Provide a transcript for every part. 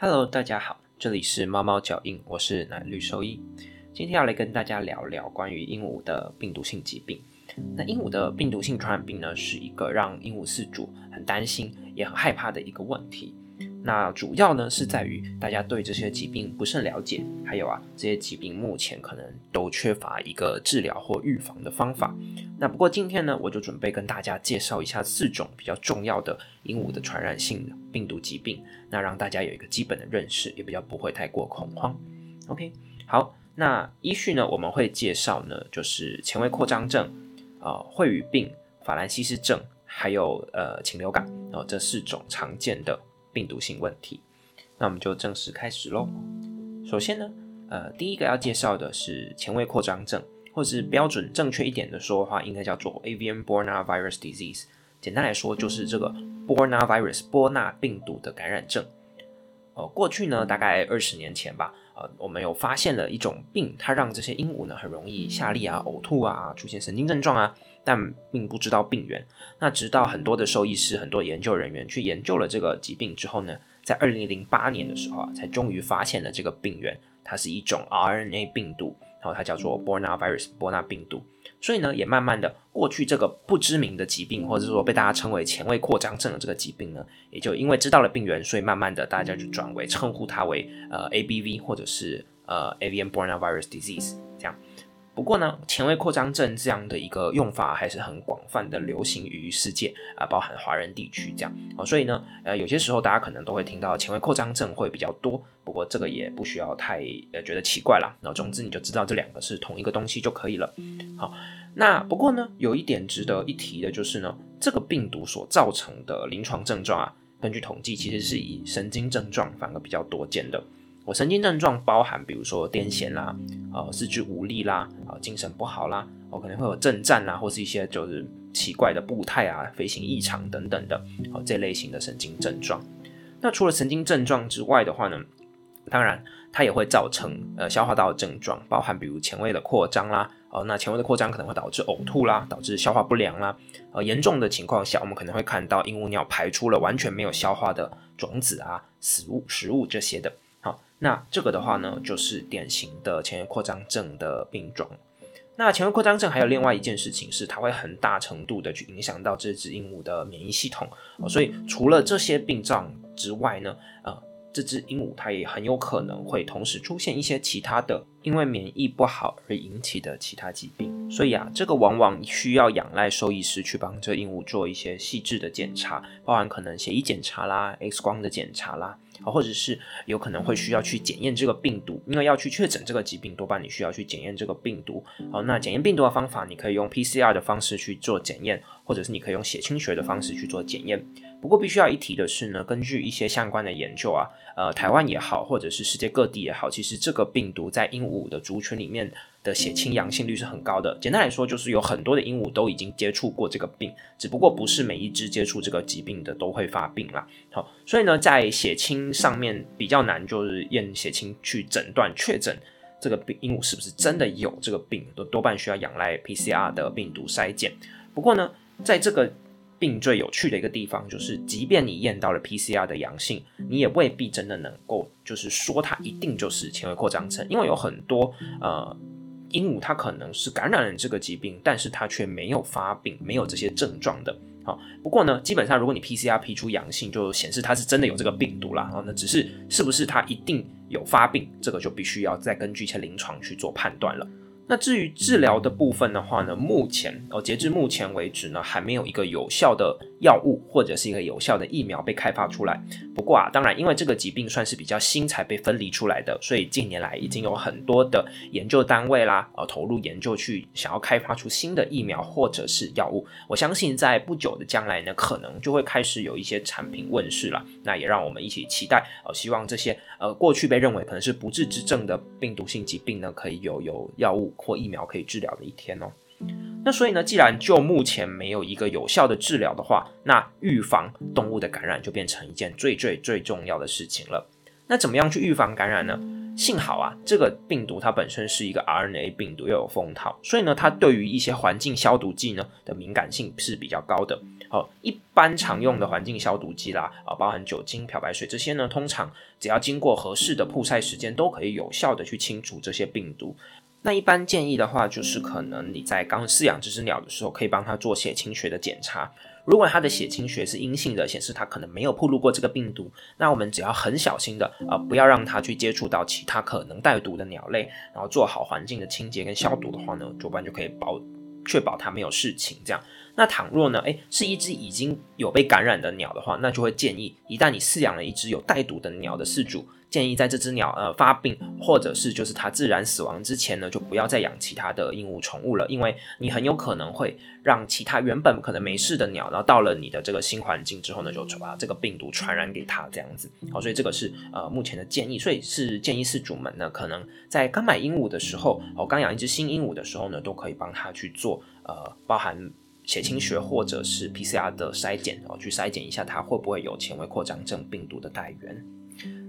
Hello，大家好，这里是猫猫脚印，我是奶绿兽医。今天要来跟大家聊聊关于鹦鹉的病毒性疾病。那鹦鹉的病毒性传染病呢，是一个让鹦鹉饲主很担心也很害怕的一个问题。那主要呢是在于大家对这些疾病不甚了解，还有啊这些疾病目前可能都缺乏一个治疗或预防的方法。那不过今天呢，我就准备跟大家介绍一下四种比较重要的鹦鹉的传染性病毒疾病，那让大家有一个基本的认识，也比较不会太过恐慌。OK，好，那依序呢我们会介绍呢就是前胃扩张症、啊会语病、法兰西斯症，还有呃禽流感，然后这四种常见的。病毒性问题，那我们就正式开始喽。首先呢，呃，第一个要介绍的是前卫扩张症，或是标准正确一点的说话，应该叫做 Avian Borna Virus Disease。简单来说，就是这个 Borna Virus 波纳病毒的感染症。呃，过去呢，大概二十年前吧，呃，我们有发现了一种病，它让这些鹦鹉呢很容易下痢啊、呕吐啊、出现神经症状啊。但并不知道病源。那直到很多的兽医师、很多研究人员去研究了这个疾病之后呢，在二零零八年的时候啊，才终于发现了这个病源，它是一种 RNA 病毒，然后它叫做 Borna virus 波纳病毒。所以呢，也慢慢的过去这个不知名的疾病，或者说被大家称为前卫扩张症的这个疾病呢，也就因为知道了病源，所以慢慢的大家就转为称呼它为呃 ABV 或者是呃 Avian Borna virus disease 这样。不过呢，前卫扩张症这样的一个用法还是很广泛的流行于世界啊，包含华人地区这样哦。所以呢，呃，有些时候大家可能都会听到前卫扩张症会比较多。不过这个也不需要太呃觉得奇怪啦。那总之你就知道这两个是同一个东西就可以了。好，那不过呢，有一点值得一提的就是呢，这个病毒所造成的临床症状啊，根据统计其实是以神经症状反而比较多见的。我神经症状包含，比如说癫痫啦，呃，四肢无力啦，啊，精神不好啦，我可能会有震颤啦，或是一些就是奇怪的步态啊，飞行异常等等的，好，这类型的神经症状。那除了神经症状之外的话呢，当然它也会造成呃消化道的症状，包含比如前胃的扩张啦，哦，那前胃的扩张可能会导致呕吐啦，导致消化不良啦，呃，严重的情况下，我们可能会看到鹦鹉鸟排出了完全没有消化的种子啊、食物、食物这些的。好那这个的话呢，就是典型的前额扩张症的病状。那前额扩张症还有另外一件事情是，它会很大程度的去影响到这只鹦鹉的免疫系统。所以除了这些病状之外呢，呃，这只鹦鹉它也很有可能会同时出现一些其他的因为免疫不好而引起的其他疾病。所以啊，这个往往需要仰赖兽医师去帮这鹦鹉做一些细致的检查，包含可能血液检查啦、X 光的检查啦。啊，或者是有可能会需要去检验这个病毒，因为要去确诊这个疾病，多半你需要去检验这个病毒。好，那检验病毒的方法，你可以用 PCR 的方式去做检验，或者是你可以用血清学的方式去做检验。不过必须要一提的是呢，根据一些相关的研究啊，呃，台湾也好，或者是世界各地也好，其实这个病毒在鹦鹉的族群里面的血清阳性率是很高的。简单来说，就是有很多的鹦鹉都已经接触过这个病，只不过不是每一只接触这个疾病的都会发病啦。好，所以呢，在血清上面比较难，就是验血清去诊断确诊这个病鹦鹉是不是真的有这个病，都多半需要仰赖 PCR 的病毒筛检。不过呢，在这个病最有趣的一个地方就是，即便你验到了 PCR 的阳性，你也未必真的能够就是说它一定就是前胃扩张症，因为有很多呃鹦鹉它可能是感染了这个疾病，但是它却没有发病，没有这些症状的。好，不过呢，基本上如果你 PCR 批出阳性，就显示它是真的有这个病毒啦。然后那只是是不是它一定有发病，这个就必须要再根据一些临床去做判断了。那至于治疗的部分的话呢，目前哦，截至目前为止呢，还没有一个有效的药物或者是一个有效的疫苗被开发出来。不过啊，当然，因为这个疾病算是比较新才被分离出来的，所以近年来已经有很多的研究单位啦，呃，投入研究去想要开发出新的疫苗或者是药物。我相信在不久的将来呢，可能就会开始有一些产品问世了。那也让我们一起期待，呃，希望这些呃过去被认为可能是不治之症的病毒性疾病呢，可以有有药物。或疫苗可以治疗的一天哦。那所以呢，既然就目前没有一个有效的治疗的话，那预防动物的感染就变成一件最最最重要的事情了。那怎么样去预防感染呢？幸好啊，这个病毒它本身是一个 RNA 病毒，又有封套，所以呢，它对于一些环境消毒剂呢的敏感性是比较高的。好，一般常用的环境消毒剂啦，啊，包含酒精、漂白水这些呢，通常只要经过合适的曝晒时间，都可以有效的去清除这些病毒。那一般建议的话，就是可能你在刚饲养这只鸟的时候，可以帮它做血清学的检查。如果它的血清学是阴性的，显示它可能没有暴露过这个病毒，那我们只要很小心的啊，不要让它去接触到其他可能带毒的鸟类，然后做好环境的清洁跟消毒的话呢，多半就可以保确保它没有事情。这样，那倘若呢，诶，是一只已经有被感染的鸟的话，那就会建议，一旦你饲养了一只有带毒的鸟的饲主。建议在这只鸟呃发病，或者是就是它自然死亡之前呢，就不要再养其他的鹦鹉宠物了，因为你很有可能会让其他原本可能没事的鸟，然后到了你的这个新环境之后呢，就把这个病毒传染给它这样子。好，所以这个是呃目前的建议，所以是建议饲主们呢，可能在刚买鹦鹉的时候，哦刚养一只新鹦鹉的时候呢，都可以帮它去做呃包含血清学或者是 PCR 的筛检，然后去筛检一下它会不会有前微扩张症病毒的带源。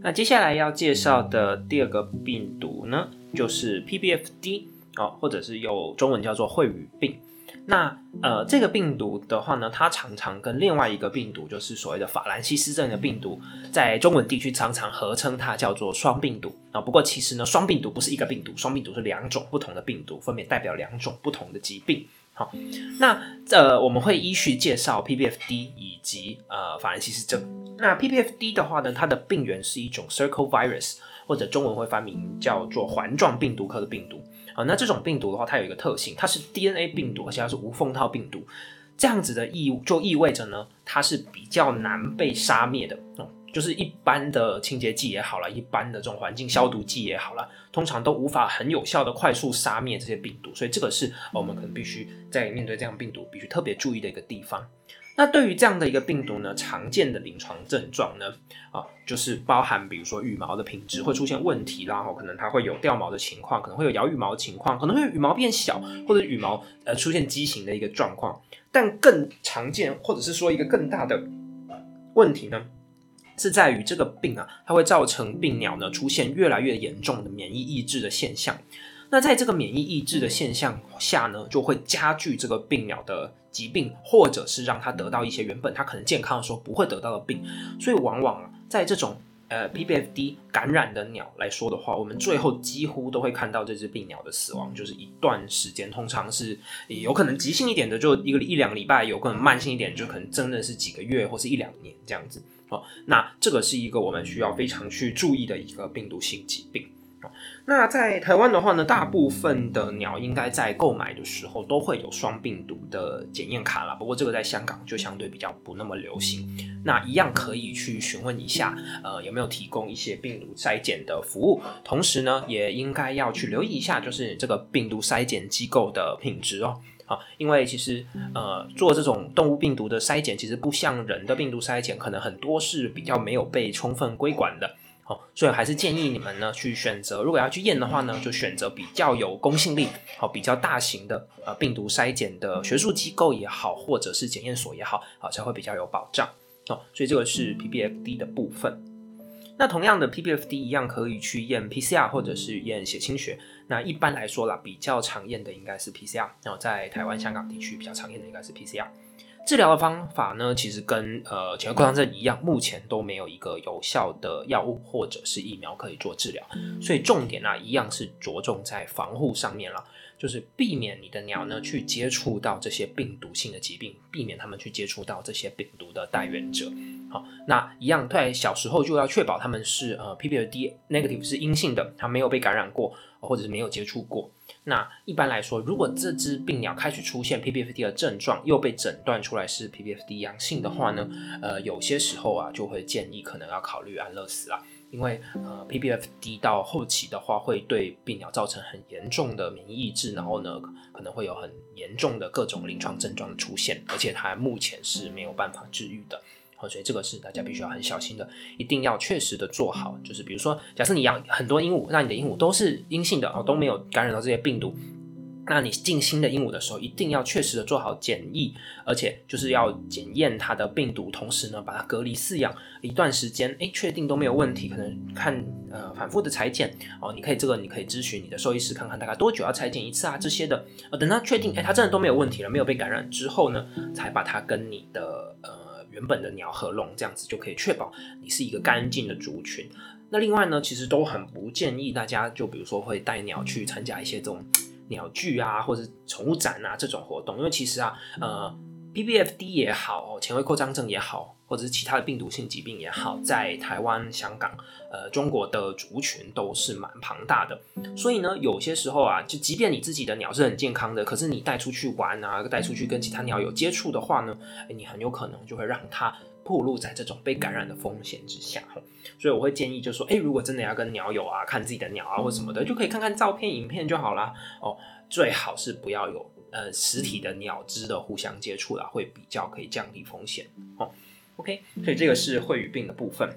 那接下来要介绍的第二个病毒呢，就是 PBFD 哦，或者是有中文叫做秽语病。那呃，这个病毒的话呢，它常常跟另外一个病毒，就是所谓的法兰西斯症的病毒，在中文地区常常合称它叫做双病毒啊。不过其实呢，双病毒不是一个病毒，双病毒是两种不同的病毒，分别代表两种不同的疾病。好，那呃，我们会依序介绍 PBFD 以及呃法兰西斯症。那 PPFD 的话呢，它的病原是一种 Circle Virus，或者中文会翻名叫做环状病毒科的病毒啊。那这种病毒的话，它有一个特性，它是 DNA 病毒，而且它是无缝套病毒。这样子的意就意味着呢，它是比较难被杀灭的哦。就是一般的清洁剂也好了，一般的这种环境消毒剂也好了，通常都无法很有效的快速杀灭这些病毒。所以这个是我们可能必须在面对这样病毒必须特别注意的一个地方。那对于这样的一个病毒呢，常见的临床症状呢，啊，就是包含比如说羽毛的品质会出现问题，然后可能它会有掉毛的情况，可能会有摇羽毛情况，可能会羽毛变小或者羽毛呃出现畸形的一个状况。但更常见或者是说一个更大的问题呢，是在于这个病啊，它会造成病鸟呢出现越来越严重的免疫抑制的现象。那在这个免疫抑制的现象下呢，就会加剧这个病鸟的疾病，或者是让它得到一些原本它可能健康的时候不会得到的病。所以往往啊，在这种呃 PBFD 感染的鸟来说的话，我们最后几乎都会看到这只病鸟的死亡，就是一段时间，通常是有可能急性一点的，就一个一两个礼拜；有可能慢性一点，就可能真的是几个月或是一两年这样子。哦，那这个是一个我们需要非常去注意的一个病毒性疾病。那在台湾的话呢，大部分的鸟应该在购买的时候都会有双病毒的检验卡啦。不过这个在香港就相对比较不那么流行。那一样可以去询问一下，呃，有没有提供一些病毒筛检的服务。同时呢，也应该要去留意一下，就是这个病毒筛检机构的品质哦。啊，因为其实呃，做这种动物病毒的筛检，其实不像人的病毒筛检，可能很多是比较没有被充分规管的。哦，所以还是建议你们呢去选择，如果要去验的话呢，就选择比较有公信力、好比较大型的呃病毒筛检的学术机构也好，或者是检验所也好，啊才会比较有保障哦。所以这个是 PBFD 的部分。那同样的 PBFD 一样可以去验 PCR 或者是验血清学。那一般来说啦，比较常验的应该是 PCR。然后在台湾、香港地区比较常验的应该是 PCR。治疗的方法呢，其实跟呃前扩张症一样，目前都没有一个有效的药物或者是疫苗可以做治疗，所以重点呢一样是着重在防护上面了，就是避免你的鸟呢去接触到这些病毒性的疾病，避免它们去接触到这些病毒的带源者。好，那一样在小时候就要确保他们是呃 PBD negative 是阴性的，它没有被感染过，或者是没有接触过。那一般来说，如果这只病鸟开始出现 PBFD 的症状，又被诊断出来是 PBFD 阳性的话呢，呃，有些时候啊，就会建议可能要考虑安乐死啊，因为呃 PBFD 到后期的话，会对病鸟造成很严重的免疫抑制，然后呢，可能会有很严重的各种临床症状的出现，而且它目前是没有办法治愈的。所以这个是大家必须要很小心的，一定要确实的做好。就是比如说，假设你养很多鹦鹉，那你的鹦鹉都是阴性的哦，都没有感染到这些病毒，那你进新的鹦鹉的时候，一定要确实的做好检疫，而且就是要检验它的病毒，同时呢，把它隔离饲养一段时间，哎，确定都没有问题，可能看呃反复的裁剪哦，你可以这个你可以咨询你的兽医师看看大概多久要裁剪一次啊这些的，呃，等它确定哎它真的都没有问题了，没有被感染之后呢，才把它跟你的呃原本的鸟和笼，这样子就可以确保你是一个干净的族群。那另外呢，其实都很不建议大家就比如说会带鸟去参加一些这种。鸟剧啊，或者宠物展啊这种活动，因为其实啊，呃，PBFD 也好，前卫扩张症也好，或者是其他的病毒性疾病也好，在台湾、香港、呃中国的族群都是蛮庞大的。所以呢，有些时候啊，就即便你自己的鸟是很健康的，可是你带出去玩啊，带出去跟其他鸟有接触的话呢，你很有可能就会让它。暴露在这种被感染的风险之下，所以我会建议，就说，哎，如果真的要跟鸟友啊看自己的鸟啊或什么的，就可以看看照片、影片就好啦。哦，最好是不要有呃实体的鸟只的互相接触啦，会比较可以降低风险。哦，OK，所以这个是会语病的部分。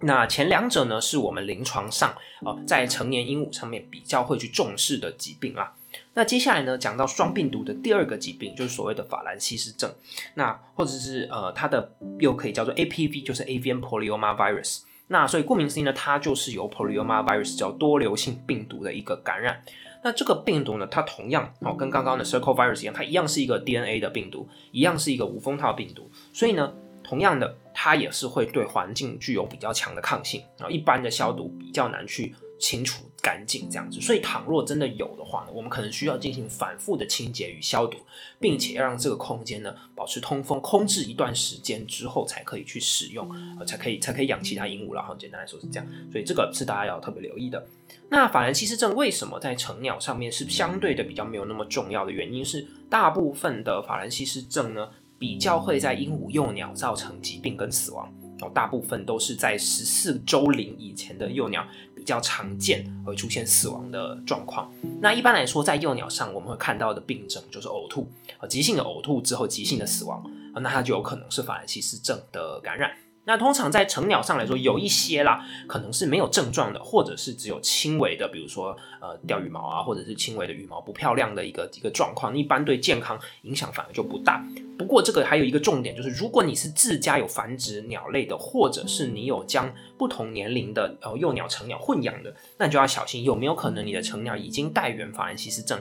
那前两者呢，是我们临床上哦在成年鹦鹉上面比较会去重视的疾病啦。那接下来呢，讲到双病毒的第二个疾病，就是所谓的法兰西斯症。那或者是呃，它的又可以叫做 APV，就是 Avian Poliomavirus。那所以顾名思义呢，它就是由 Poliomavirus 叫多瘤性病毒的一个感染。那这个病毒呢，它同样哦，跟刚刚的 Circle Virus 一样，它一样是一个 DNA 的病毒，一样是一个无封套病毒。所以呢，同样的，它也是会对环境具有比较强的抗性然后。一般的消毒比较难去。清除干净这样子，所以倘若真的有的话呢，我们可能需要进行反复的清洁与消毒，并且要让这个空间呢保持通风，空置一段时间之后才可以去使用，呃，才可以才可以养其他鹦鹉了。哈，简单来说是这样，所以这个是大家要特别留意的。那法兰西斯症为什么在成鸟上面是相对的比较没有那么重要的原因是，大部分的法兰西斯症呢比较会在鹦鹉幼鸟造成疾病跟死亡，哦，大部分都是在十四周龄以前的幼鸟。比较常见会出现死亡的状况。那一般来说，在幼鸟上我们会看到的病症就是呕吐，呃，急性的呕吐之后急性的死亡，那它就有可能是法兰西斯症的感染。那通常在成鸟上来说，有一些啦，可能是没有症状的，或者是只有轻微的，比如说呃掉羽毛啊，或者是轻微的羽毛不漂亮的一个一个状况，一般对健康影响反而就不大。不过这个还有一个重点，就是如果你是自家有繁殖鸟类的，或者是你有将不同年龄的呃幼鸟、成鸟混养的，那你就要小心有没有可能你的成鸟已经带原法兰西斯症。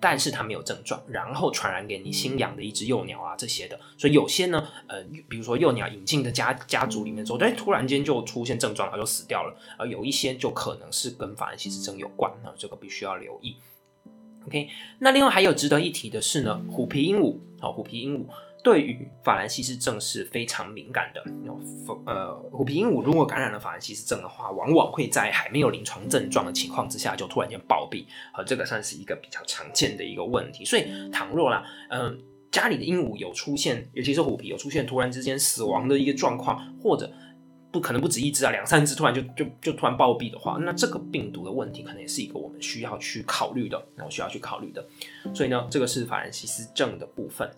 但是它没有症状，然后传染给你新养的一只幼鸟啊这些的，所以有些呢，呃，比如说幼鸟引进的家家族里面之后，突然间就出现症状，然后就死掉了，而有一些就可能是跟法兰西斯症有关，那这个必须要留意。OK，那另外还有值得一提的是呢，虎皮鹦鹉，好，虎皮鹦鹉。对于法兰西斯症是非常敏感的。呃，虎皮鹦鹉如果感染了法兰西斯症的话，往往会在还没有临床症状的情况之下就突然间暴毙。呃，这个算是一个比较常见的一个问题。所以，倘若啦，嗯，家里的鹦鹉有出现，尤其是虎皮有出现突然之间死亡的一个状况，或者不可能不止一只啊，两三只突然就就就突然暴毙的话，那这个病毒的问题可能也是一个我们需要去考虑的，那我需要去考虑的。所以呢，这个是法兰西斯症的部分。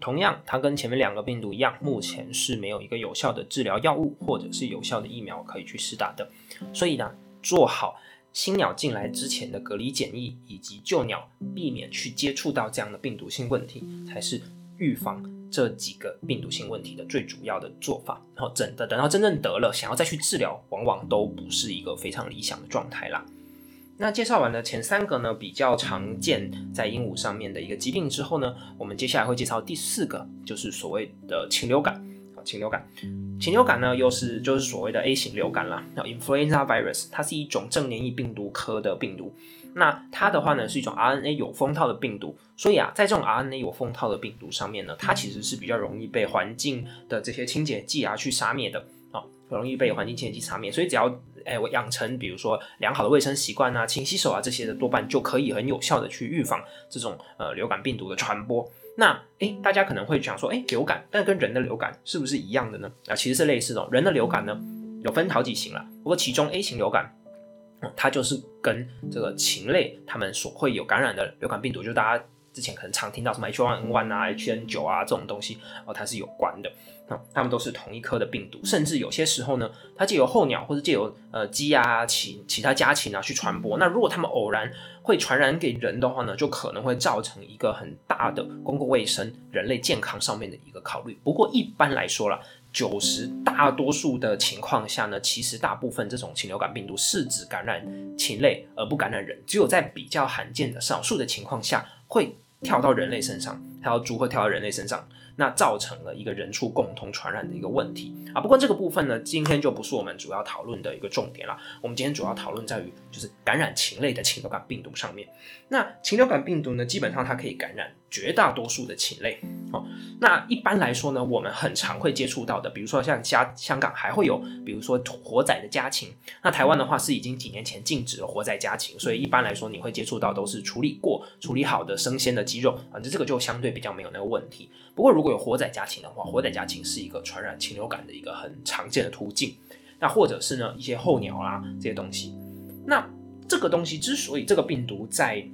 同样，它跟前面两个病毒一样，目前是没有一个有效的治疗药物或者是有效的疫苗可以去施打的。所以呢，做好新鸟进来之前的隔离检疫，以及旧鸟避免去接触到这样的病毒性问题，才是预防这几个病毒性问题的最主要的做法。然后，等的等到真正得了，想要再去治疗，往往都不是一个非常理想的状态啦。那介绍完了前三个呢，比较常见在鹦鹉上面的一个疾病之后呢，我们接下来会介绍第四个，就是所谓的禽流感。啊，禽流感，禽流感呢又是就是所谓的 A 型流感啦，叫 Influenza virus，它是一种正黏液病毒科的病毒。那它的话呢是一种 RNA 有封套的病毒，所以啊，在这种 RNA 有封套的病毒上面呢，它其实是比较容易被环境的这些清洁剂啊去杀灭的。啊，容易被环境清洁剂杀灭，所以只要哎，我养成比如说良好的卫生习惯啊，勤洗手啊这些的，多半就可以很有效的去预防这种呃流感病毒的传播。那哎，大家可能会想说，哎，流感，但跟人的流感是不是一样的呢？啊，其实是类似的。人的流感呢，有分好几型了。不过其中 A 型流感，它就是跟这个禽类它们所会有感染的流感病毒，就大家之前可能常听到什么 H1N1 啊、HN9 啊这种东西哦，它是有关的。那它们都是同一科的病毒，甚至有些时候呢，它借由候鸟或者借由呃鸡啊、其其他家禽啊去传播。那如果它们偶然会传染给人的话呢，就可能会造成一个很大的公共卫生、人类健康上面的一个考虑。不过一般来说啦，九十大多数的情况下呢，其实大部分这种禽流感病毒是指感染禽类而不感染人，只有在比较罕见的少数的情况下会跳到人类身上，还要如何跳到人类身上。那造成了一个人畜共同传染的一个问题啊。不过这个部分呢，今天就不是我们主要讨论的一个重点了。我们今天主要讨论在于就是感染禽类的禽流感病毒上面。那禽流感病毒呢，基本上它可以感染绝大多数的禽类。哦，那一般来说呢，我们很常会接触到的，比如说像家香港还会有，比如说活宰的家禽。那台湾的话是已经几年前禁止了活宰家禽，所以一般来说你会接触到都是处理过、处理好的生鲜的鸡肉啊，正这个就相对比较没有那个问题。不过如果有活宰家禽的话，活宰家禽是一个传染禽流感的一个很常见的途径。那或者是呢一些候鸟啦这些东西。那这个东西之所以这个病毒在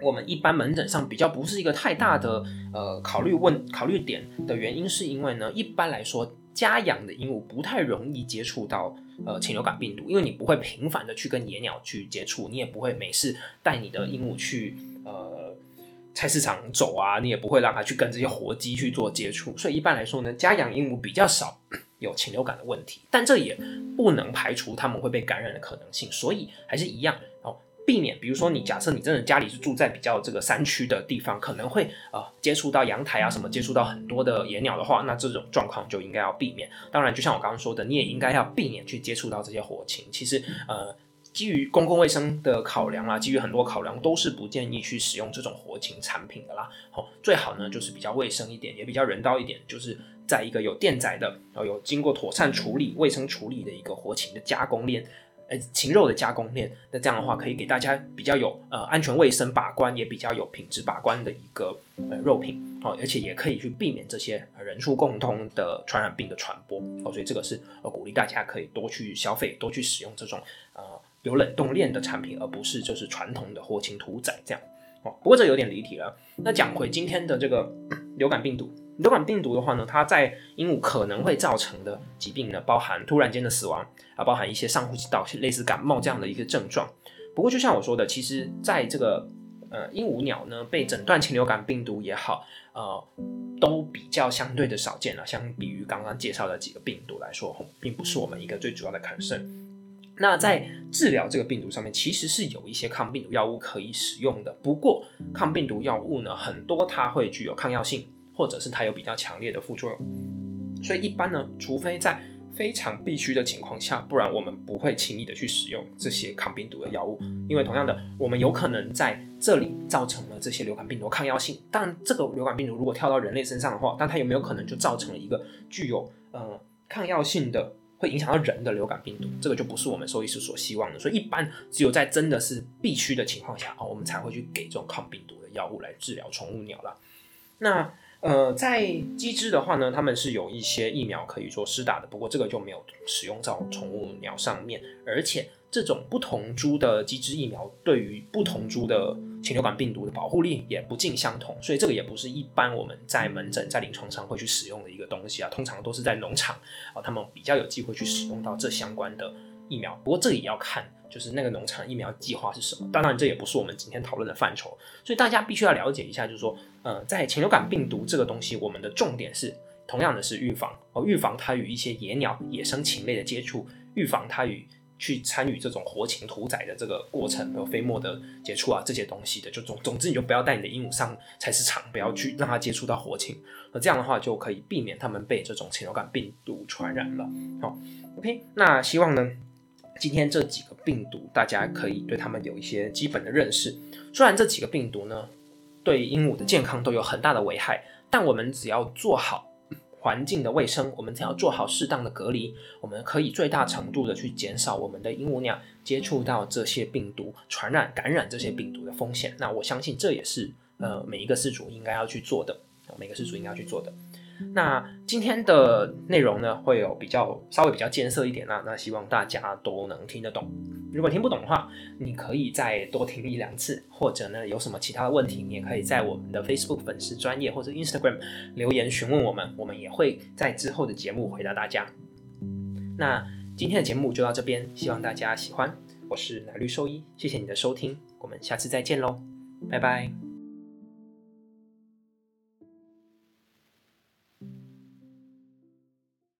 我们一般门诊上比较不是一个太大的呃考虑问考虑点的原因，是因为呢，一般来说家养的鹦鹉不太容易接触到呃禽流感病毒，因为你不会频繁的去跟野鸟去接触，你也不会每次带你的鹦鹉去呃菜市场走啊，你也不会让它去跟这些活鸡去做接触，所以一般来说呢，家养鹦鹉比较少有禽流感的问题，但这也不能排除它们会被感染的可能性，所以还是一样哦。避免，比如说你假设你真的家里是住在比较这个山区的地方，可能会呃接触到阳台啊什么，接触到很多的野鸟的话，那这种状况就应该要避免。当然，就像我刚刚说的，你也应该要避免去接触到这些活禽。其实呃，基于公共卫生的考量啊，基于很多考量，都是不建议去使用这种活禽产品的啦。哦，最好呢就是比较卫生一点，也比较人道一点，就是在一个有电宰的，然后有经过妥善处理、卫生处理的一个活禽的加工链。呃，禽肉的加工链，那这样的话可以给大家比较有呃安全卫生把关，也比较有品质把关的一个呃肉品哦，而且也可以去避免这些人畜共通的传染病的传播哦，所以这个是呃鼓励大家可以多去消费，多去使用这种呃有冷冻链的产品，而不是就是传统的活禽屠宰这样哦。不过这有点离题了，那讲回今天的这个流感病毒。流感病毒的话呢，它在鹦鹉可能会造成的疾病呢，包含突然间的死亡啊，包含一些上呼吸道类似感冒这样的一个症状。不过就像我说的，其实在这个呃鹦鹉鸟呢被诊断禽流感病毒也好，呃，都比较相对的少见了。相比于刚刚介绍的几个病毒来说，并不是我们一个最主要的 concern。那在治疗这个病毒上面，其实是有一些抗病毒药物可以使用的。不过抗病毒药物呢，很多它会具有抗药性。或者是它有比较强烈的副作用，所以一般呢，除非在非常必须的情况下，不然我们不会轻易的去使用这些抗病毒的药物。因为同样的，我们有可能在这里造成了这些流感病毒抗药性，但这个流感病毒如果跳到人类身上的话，但它有没有可能就造成了一个具有呃抗药性的，会影响到人的流感病毒？这个就不是我们兽医师所希望的。所以一般只有在真的是必须的情况下啊，我们才会去给这种抗病毒的药物来治疗宠物鸟了。那呃，在鸡只的话呢，他们是有一些疫苗可以做施打的，不过这个就没有使用到宠物鸟上面。而且这种不同株的鸡只疫苗对于不同株的禽流感病毒的保护力也不尽相同，所以这个也不是一般我们在门诊在临床上会去使用的一个东西啊。通常都是在农场啊，他们比较有机会去使用到这相关的疫苗。不过这也要看。就是那个农场疫苗计划是什么？当然，这也不是我们今天讨论的范畴，所以大家必须要了解一下，就是说，呃，在禽流感病毒这个东西，我们的重点是同样的是预防哦，预防它与一些野鸟、野生禽类的接触，预防它与去参与这种活禽屠宰的这个过程，有飞沫的接触啊，这些东西的，就总总之，你就不要带你的鹦鹉上菜市场，不要去让它接触到活禽，那这样的话就可以避免它们被这种禽流感病毒传染了。好，OK，那希望呢。今天这几个病毒，大家可以对他们有一些基本的认识。虽然这几个病毒呢，对鹦鹉的健康都有很大的危害，但我们只要做好环境的卫生，我们只要做好适当的隔离，我们可以最大程度的去减少我们的鹦鹉鸟接触到这些病毒、传染、感染这些病毒的风险。那我相信这也是呃每一个饲主应该要去做的，每个饲主应该要去做的。那今天的内容呢，会有比较稍微比较艰涩一点啦，那希望大家都能听得懂。如果听不懂的话，你可以再多听一两次，或者呢有什么其他的问题，你也可以在我们的 Facebook 粉丝专业或者 Instagram 留言询问我们，我们也会在之后的节目回答大家。那今天的节目就到这边，希望大家喜欢。我是奶绿兽医，谢谢你的收听，我们下次再见喽，拜拜。